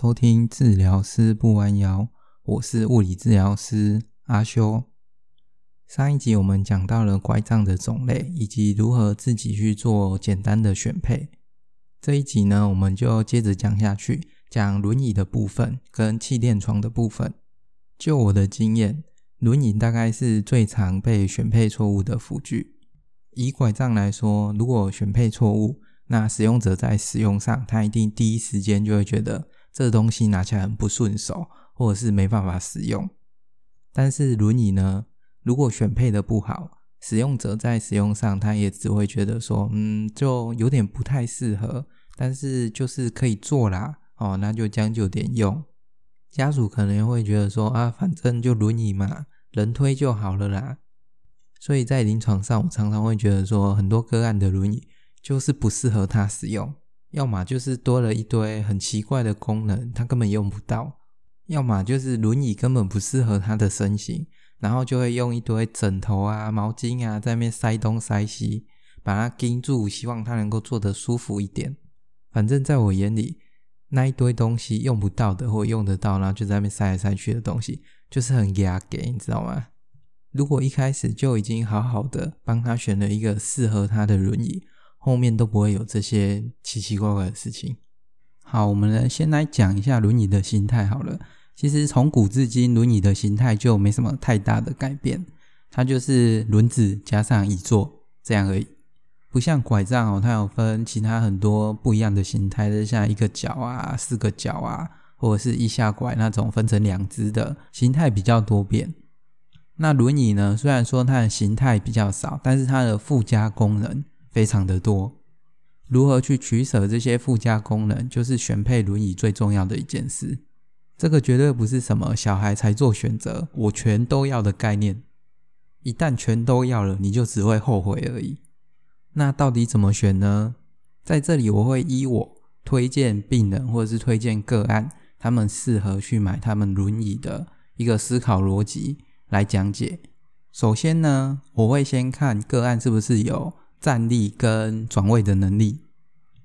收听治疗师不弯腰，我是物理治疗师阿修。上一集我们讲到了拐杖的种类以及如何自己去做简单的选配。这一集呢，我们就接着讲下去，讲轮椅的部分跟气垫床的部分。就我的经验，轮椅大概是最常被选配错误的辅具。以拐杖来说，如果选配错误，那使用者在使用上，他一定第一时间就会觉得这东西拿起来很不顺手，或者是没办法使用。但是轮椅呢，如果选配的不好，使用者在使用上，他也只会觉得说，嗯，就有点不太适合，但是就是可以做啦，哦，那就将就点用。家属可能会觉得说，啊，反正就轮椅嘛，人推就好了啦。所以在临床上，我常常会觉得说，很多个案的轮椅就是不适合他使用，要么就是多了一堆很奇怪的功能，他根本用不到；要么就是轮椅根本不适合他的身形，然后就会用一堆枕头啊、毛巾啊在那边塞东塞西，把它钉住，希望他能够坐得舒服一点。反正在我眼里，那一堆东西用不到的或用得到，然后就在那边塞来塞去的东西，就是很压给，你知道吗？如果一开始就已经好好的帮他选了一个适合他的轮椅，后面都不会有这些奇奇怪怪的事情。好，我们来先来讲一下轮椅的形态好了。其实从古至今，轮椅的形态就没什么太大的改变，它就是轮子加上椅座这样而已。不像拐杖哦，它有分其他很多不一样的形态，就像一个脚啊、四个脚啊，或者是一下拐那种分成两只的形态比较多变。那轮椅呢？虽然说它的形态比较少，但是它的附加功能非常的多。如何去取舍这些附加功能，就是选配轮椅最重要的一件事。这个绝对不是什么小孩才做选择，我全都要的概念。一旦全都要了，你就只会后悔而已。那到底怎么选呢？在这里我会依我推荐病人或者是推荐个案，他们适合去买他们轮椅的一个思考逻辑。来讲解。首先呢，我会先看个案是不是有站立跟转位的能力。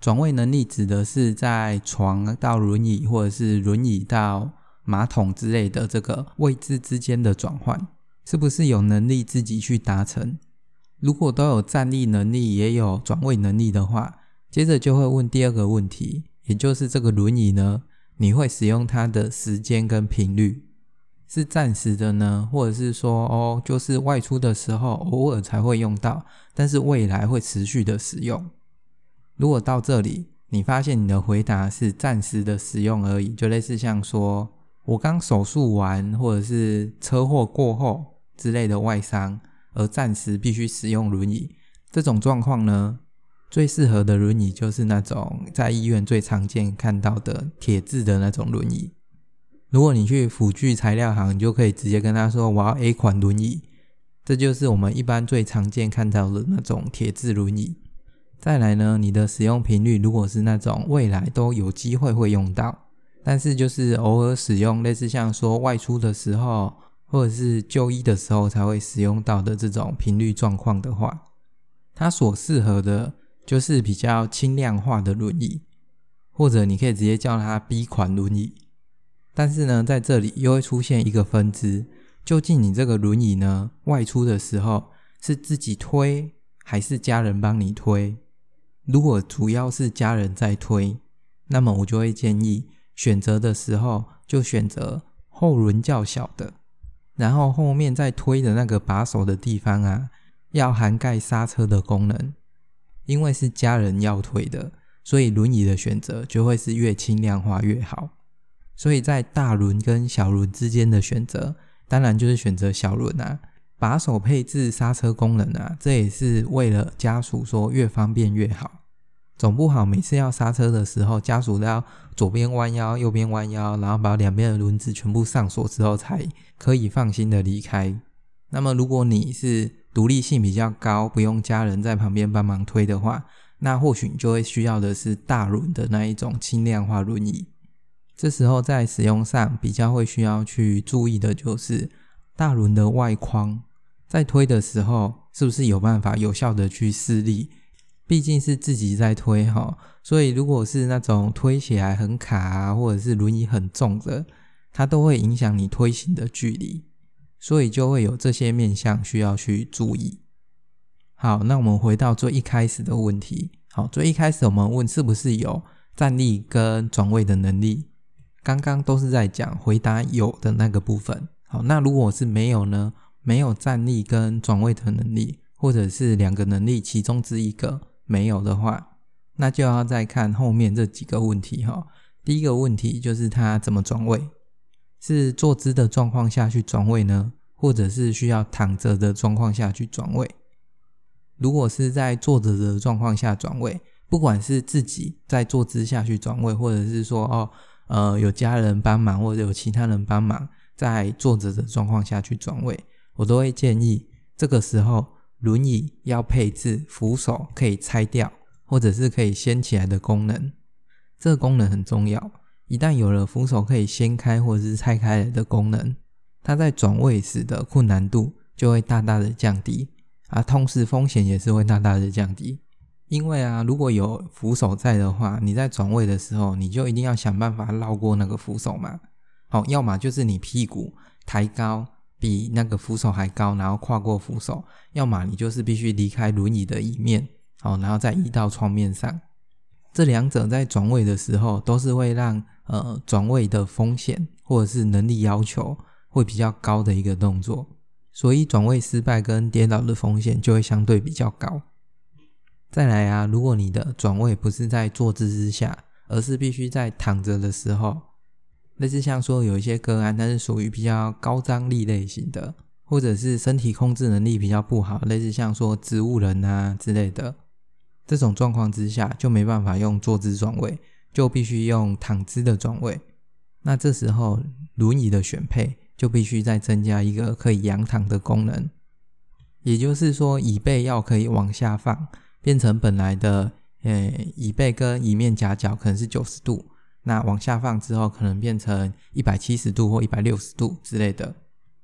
转位能力指的是在床到轮椅，或者是轮椅到马桶之类的这个位置之间的转换，是不是有能力自己去达成？如果都有站立能力，也有转位能力的话，接着就会问第二个问题，也就是这个轮椅呢，你会使用它的时间跟频率？是暂时的呢，或者是说哦，就是外出的时候偶尔才会用到，但是未来会持续的使用。如果到这里你发现你的回答是暂时的使用而已，就类似像说我刚手术完，或者是车祸过后之类的外伤，而暂时必须使用轮椅，这种状况呢，最适合的轮椅就是那种在医院最常见看到的铁质的那种轮椅。如果你去辅具材料行，你就可以直接跟他说：“我要 A 款轮椅。”这就是我们一般最常见看到的那种铁质轮椅。再来呢，你的使用频率如果是那种未来都有机会会用到，但是就是偶尔使用，类似像说外出的时候或者是就医的时候才会使用到的这种频率状况的话，它所适合的就是比较轻量化的轮椅，或者你可以直接叫它 B 款轮椅。但是呢，在这里又会出现一个分支，究竟你这个轮椅呢，外出的时候是自己推还是家人帮你推？如果主要是家人在推，那么我就会建议选择的时候就选择后轮较小的，然后后面在推的那个把手的地方啊，要涵盖刹车的功能，因为是家人要推的，所以轮椅的选择就会是越轻量化越好。所以在大轮跟小轮之间的选择，当然就是选择小轮啊。把手配置刹车功能啊，这也是为了家属说越方便越好。总不好每次要刹车的时候，家属都要左边弯腰、右边弯腰，然后把两边的轮子全部上锁之后，才可以放心的离开。那么如果你是独立性比较高，不用家人在旁边帮忙推的话，那或许你就会需要的是大轮的那一种轻量化轮椅。这时候在使用上比较会需要去注意的就是大轮的外框，在推的时候是不是有办法有效的去施力，毕竟是自己在推哈，所以如果是那种推起来很卡啊，或者是轮椅很重的，它都会影响你推行的距离，所以就会有这些面向需要去注意。好，那我们回到最一开始的问题。好，最一开始我们问是不是有站立跟转位的能力？刚刚都是在讲回答有的那个部分。好，那如果是没有呢？没有站立跟转位的能力，或者是两个能力其中之一个没有的话，那就要再看后面这几个问题哈。第一个问题就是他怎么转位？是坐姿的状况下去转位呢，或者是需要躺着的状况下去转位？如果是在坐着的状况下转位，不管是自己在坐姿下去转位，或者是说哦，呃，有家人帮忙，或者有其他人帮忙，在坐着的状况下去转位。我都会建议，这个时候轮椅要配置扶手可以拆掉，或者是可以掀起来的功能。这个功能很重要。一旦有了扶手可以掀开或者是拆开来的功能，它在转位时的困难度就会大大的降低，而同时风险也是会大大的降低。因为啊，如果有扶手在的话，你在转位的时候，你就一定要想办法绕过那个扶手嘛。好，要么就是你屁股抬高。比那个扶手还高，然后跨过扶手，要么你就是必须离开轮椅的椅面，好，然后再移到窗面上。这两者在转位的时候，都是会让呃转位的风险或者是能力要求会比较高的一个动作，所以转位失败跟跌倒的风险就会相对比较高。再来啊，如果你的转位不是在坐姿之下，而是必须在躺着的时候。类似像说有一些个案，它是属于比较高张力类型的，或者是身体控制能力比较不好，类似像说植物人啊之类的，这种状况之下就没办法用坐姿转位，就必须用躺姿的转位。那这时候轮椅的选配就必须再增加一个可以仰躺的功能，也就是说椅背要可以往下放，变成本来的呃椅背跟椅面夹角可能是九十度。那往下放之后，可能变成一百七十度或一百六十度之类的，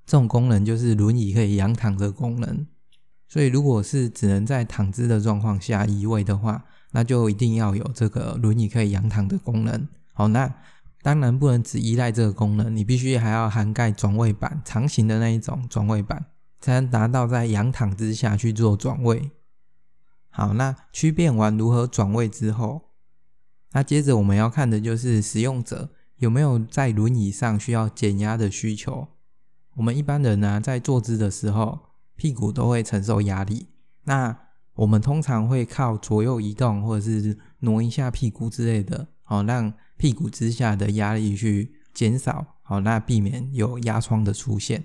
这种功能就是轮椅可以仰躺的功能。所以，如果是只能在躺姿的状况下移位的话，那就一定要有这个轮椅可以仰躺的功能。好，那当然不能只依赖这个功能，你必须还要涵盖转位板，长形的那一种转位板，才能达到在仰躺之下去做转位。好，那区变完如何转位之后。那接着我们要看的就是使用者有没有在轮椅上需要减压的需求。我们一般人呢，在坐姿的时候，屁股都会承受压力。那我们通常会靠左右移动，或者是挪一下屁股之类的，好让屁股之下的压力去减少，好那避免有压疮的出现。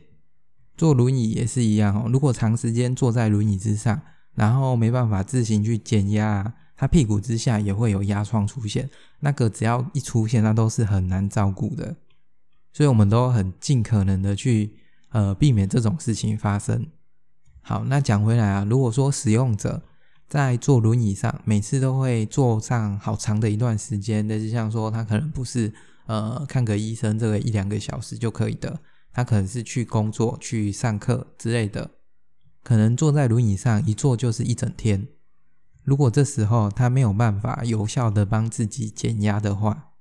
坐轮椅也是一样哦，如果长时间坐在轮椅之上，然后没办法自行去减压。他屁股之下也会有压疮出现，那个只要一出现，那都是很难照顾的，所以我们都很尽可能的去呃避免这种事情发生。好，那讲回来啊，如果说使用者在坐轮椅上，每次都会坐上好长的一段时间，但是像说他可能不是呃看个医生这个一两个小时就可以的，他可能是去工作、去上课之类的，可能坐在轮椅上一坐就是一整天。如果这时候他没有办法有效的帮自己减压的话，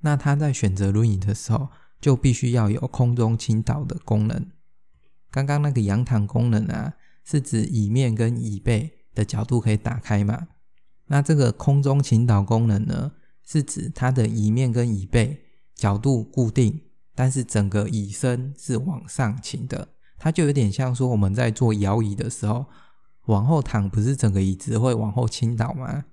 那他在选择轮椅的时候就必须要有空中倾倒的功能。刚刚那个仰躺功能啊，是指椅面跟椅背的角度可以打开嘛？那这个空中倾倒功能呢，是指它的椅面跟椅背角度固定，但是整个椅身是往上倾的。它就有点像说我们在做摇椅的时候。往后躺不是整个椅子会往后倾倒吗？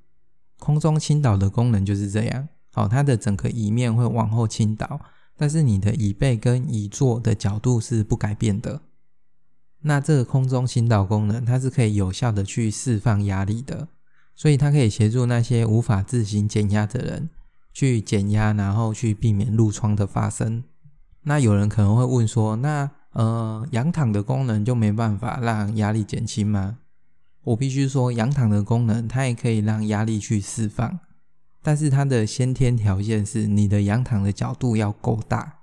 空中倾倒的功能就是这样。好，它的整个椅面会往后倾倒，但是你的椅背跟椅座的角度是不改变的。那这个空中倾倒功能，它是可以有效的去释放压力的，所以它可以协助那些无法自行减压的人去减压，然后去避免褥疮的发生。那有人可能会问说，那呃仰躺的功能就没办法让压力减轻吗？我必须说，仰躺的功能它也可以让压力去释放，但是它的先天条件是你的仰躺的角度要够大。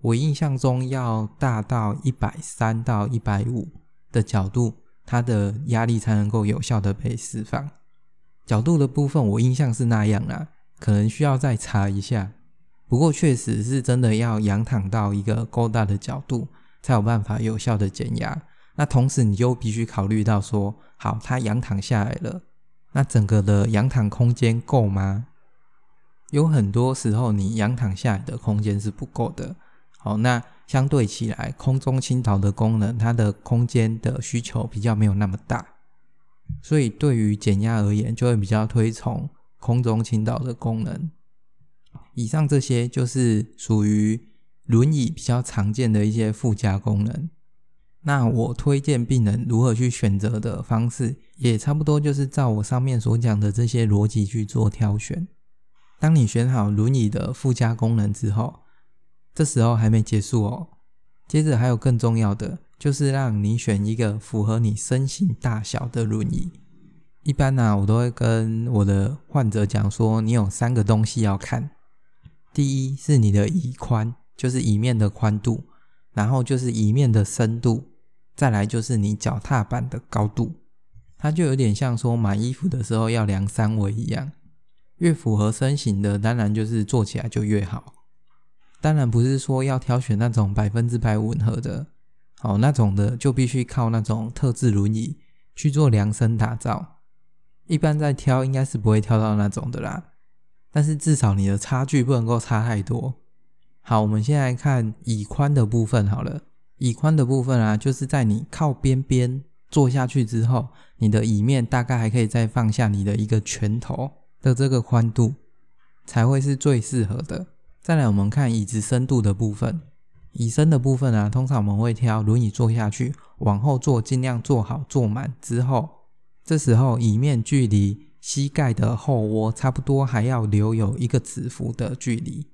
我印象中要大到一百三到一百五的角度，它的压力才能够有效的被释放。角度的部分我印象是那样啦，可能需要再查一下。不过确实是真的要仰躺到一个够大的角度，才有办法有效的减压。那同时你就必须考虑到说，好，他仰躺下来了，那整个的仰躺空间够吗？有很多时候你仰躺下来的空间是不够的。好，那相对起来，空中倾倒的功能，它的空间的需求比较没有那么大，所以对于减压而言，就会比较推崇空中倾倒的功能。以上这些就是属于轮椅比较常见的一些附加功能。那我推荐病人如何去选择的方式，也差不多就是照我上面所讲的这些逻辑去做挑选。当你选好轮椅的附加功能之后，这时候还没结束哦。接着还有更重要的，就是让你选一个符合你身形大小的轮椅。一般呢、啊，我都会跟我的患者讲说，你有三个东西要看。第一是你的椅宽，就是椅面的宽度，然后就是椅面的深度，再来就是你脚踏板的高度。它就有点像说买衣服的时候要量三围一样，越符合身形的，当然就是坐起来就越好。当然不是说要挑选那种百分之百吻合的，好，那种的就必须靠那种特制轮椅去做量身打造。一般在挑应该是不会挑到那种的啦。但是至少你的差距不能够差太多。好，我们先来看椅宽的部分好了。椅宽的部分啊，就是在你靠边边坐下去之后，你的椅面大概还可以再放下你的一个拳头的这个宽度，才会是最适合的。再来，我们看椅子深度的部分。椅深的部分啊，通常我们会挑轮椅坐下去，往后坐，尽量坐好坐满之后，这时候椅面距离。膝盖的后窝差不多还要留有一个指腹的距离。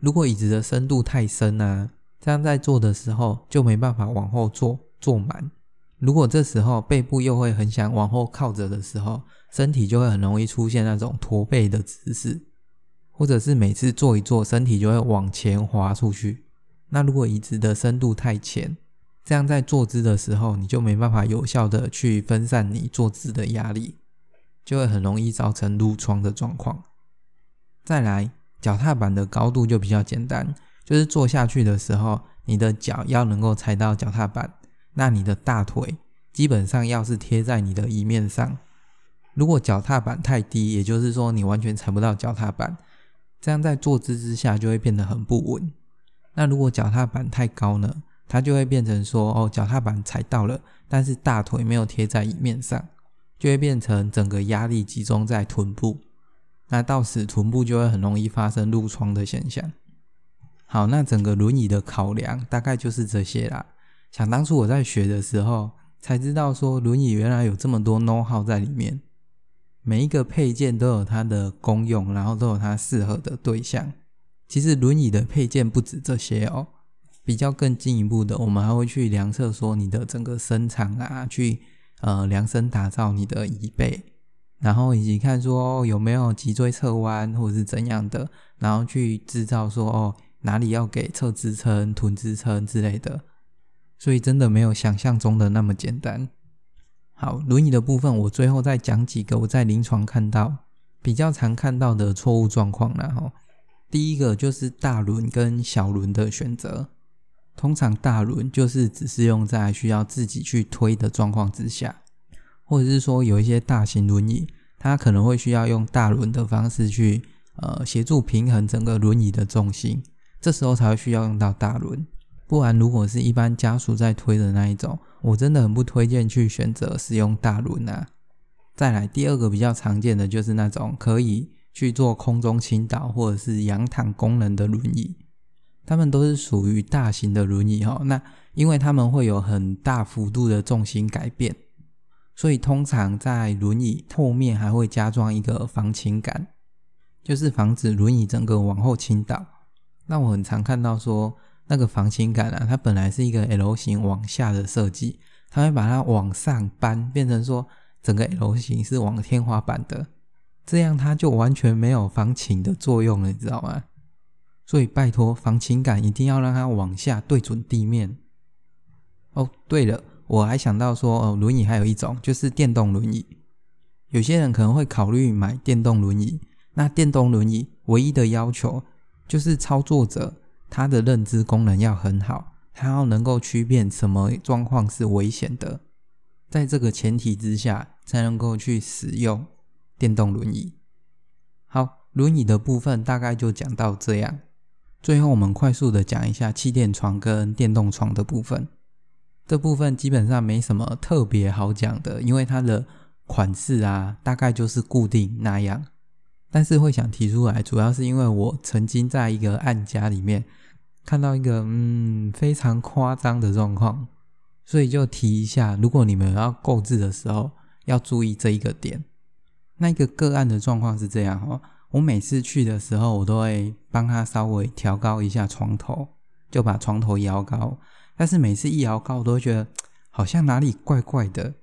如果椅子的深度太深啊，这样在坐的时候就没办法往后坐坐满。如果这时候背部又会很想往后靠着的时候，身体就会很容易出现那种驼背的姿势，或者是每次坐一坐，身体就会往前滑出去。那如果椅子的深度太浅，这样在坐姿的时候，你就没办法有效的去分散你坐姿的压力。就会很容易造成褥疮的状况。再来，脚踏板的高度就比较简单，就是坐下去的时候，你的脚要能够踩到脚踏板，那你的大腿基本上要是贴在你的椅面上。如果脚踏板太低，也就是说你完全踩不到脚踏板，这样在坐姿之下就会变得很不稳。那如果脚踏板太高呢，它就会变成说，哦，脚踏板踩到了，但是大腿没有贴在椅面上。就会变成整个压力集中在臀部，那到时臀部就会很容易发生褥疮的现象。好，那整个轮椅的考量大概就是这些啦。想当初我在学的时候，才知道说轮椅原来有这么多 know how 在里面，每一个配件都有它的功用，然后都有它适合的对象。其实轮椅的配件不止这些哦，比较更进一步的，我们还会去量测说你的整个身长啊，去。呃，量身打造你的椅背，然后以及看说有没有脊椎侧弯或者是怎样的，然后去制造说哦哪里要给侧支撑、臀支撑之类的，所以真的没有想象中的那么简单。好，轮椅的部分我最后再讲几个我在临床看到比较常看到的错误状况，然后第一个就是大轮跟小轮的选择。通常大轮就是只是用在需要自己去推的状况之下，或者是说有一些大型轮椅，它可能会需要用大轮的方式去呃协助平衡整个轮椅的重心，这时候才会需要用到大轮。不然如果是一般家属在推的那一种，我真的很不推荐去选择使用大轮啊。再来第二个比较常见的就是那种可以去做空中倾倒或者是仰躺功能的轮椅。他们都是属于大型的轮椅哈，那因为他们会有很大幅度的重心改变，所以通常在轮椅后面还会加装一个防倾杆，就是防止轮椅整个往后倾倒。那我很常看到说，那个防倾杆啊，它本来是一个 L 型往下的设计，它会把它往上搬，变成说整个 L 型是往天花板的，这样它就完全没有防倾的作用了，你知道吗？所以拜托，防倾杆一定要让它往下对准地面。哦，对了，我还想到说，哦，轮椅还有一种就是电动轮椅。有些人可能会考虑买电动轮椅。那电动轮椅唯一的要求就是操作者他的认知功能要很好，他要能够区辨什么状况是危险的，在这个前提之下才能够去使用电动轮椅。好，轮椅的部分大概就讲到这样。最后，我们快速的讲一下气垫床跟电动床的部分。这部分基本上没什么特别好讲的，因为它的款式啊，大概就是固定那样。但是会想提出来，主要是因为我曾经在一个案家里面看到一个嗯非常夸张的状况，所以就提一下，如果你们要购置的时候要注意这一个点。那个个案的状况是这样哦。我每次去的时候，我都会帮他稍微调高一下床头，就把床头摇高。但是每次一摇高，我都觉得 好像哪里怪怪的。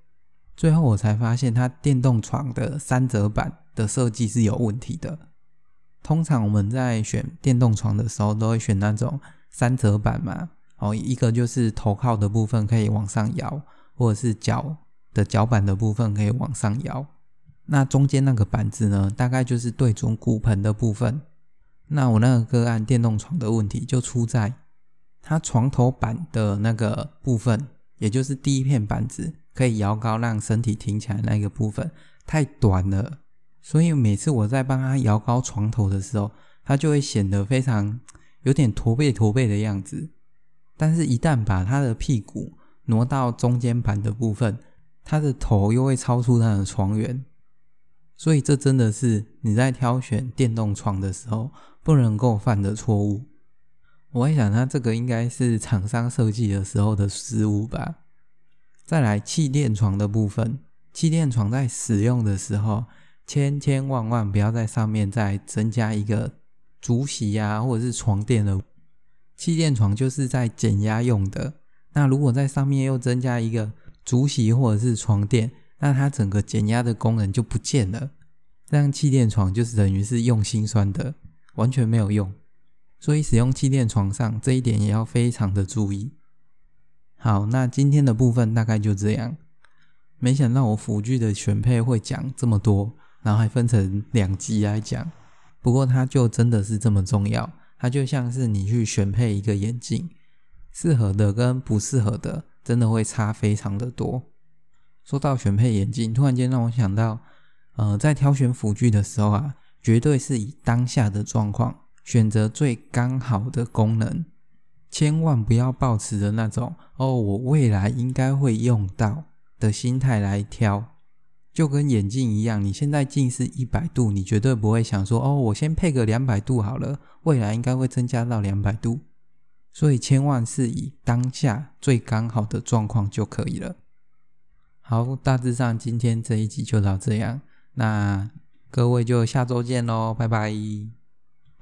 最后我才发现，它电动床的三折板的设计是有问题的。通常我们在选电动床的时候，都会选那种三折板嘛。哦，一个就是头靠的部分可以往上摇，或者是脚的脚板的部分可以往上摇。那中间那个板子呢，大概就是对准骨盆的部分。那我那个个案电动床的问题就出在它床头板的那个部分，也就是第一片板子可以摇高让身体挺起来那个部分太短了，所以每次我在帮他摇高床头的时候，他就会显得非常有点驼背驼背的样子。但是，一旦把他的屁股挪到中间板的部分，他的头又会超出他的床缘。所以这真的是你在挑选电动床的时候不能够犯的错误。我在想，它这个应该是厂商设计的时候的失误吧。再来气垫床的部分，气垫床在使用的时候，千千万万不要在上面再增加一个竹席啊，或者是床垫的。气垫床就是在减压用的，那如果在上面又增加一个竹席或者是床垫，那它整个减压的功能就不见了，这样气垫床就是等于是用心酸的，完全没有用。所以使用气垫床上这一点也要非常的注意。好，那今天的部分大概就这样。没想到我辅具的选配会讲这么多，然后还分成两集来讲。不过它就真的是这么重要，它就像是你去选配一个眼镜，适合的跟不适合的真的会差非常的多。说到选配眼镜，突然间让我想到，呃，在挑选辅具的时候啊，绝对是以当下的状况选择最刚好的功能，千万不要抱持着那种“哦，我未来应该会用到”的心态来挑。就跟眼镜一样，你现在近视一百度，你绝对不会想说“哦，我先配个两百度好了，未来应该会增加到两百度”。所以千万是以当下最刚好的状况就可以了。好，大致上今天这一集就到这样，那各位就下周见喽，拜拜。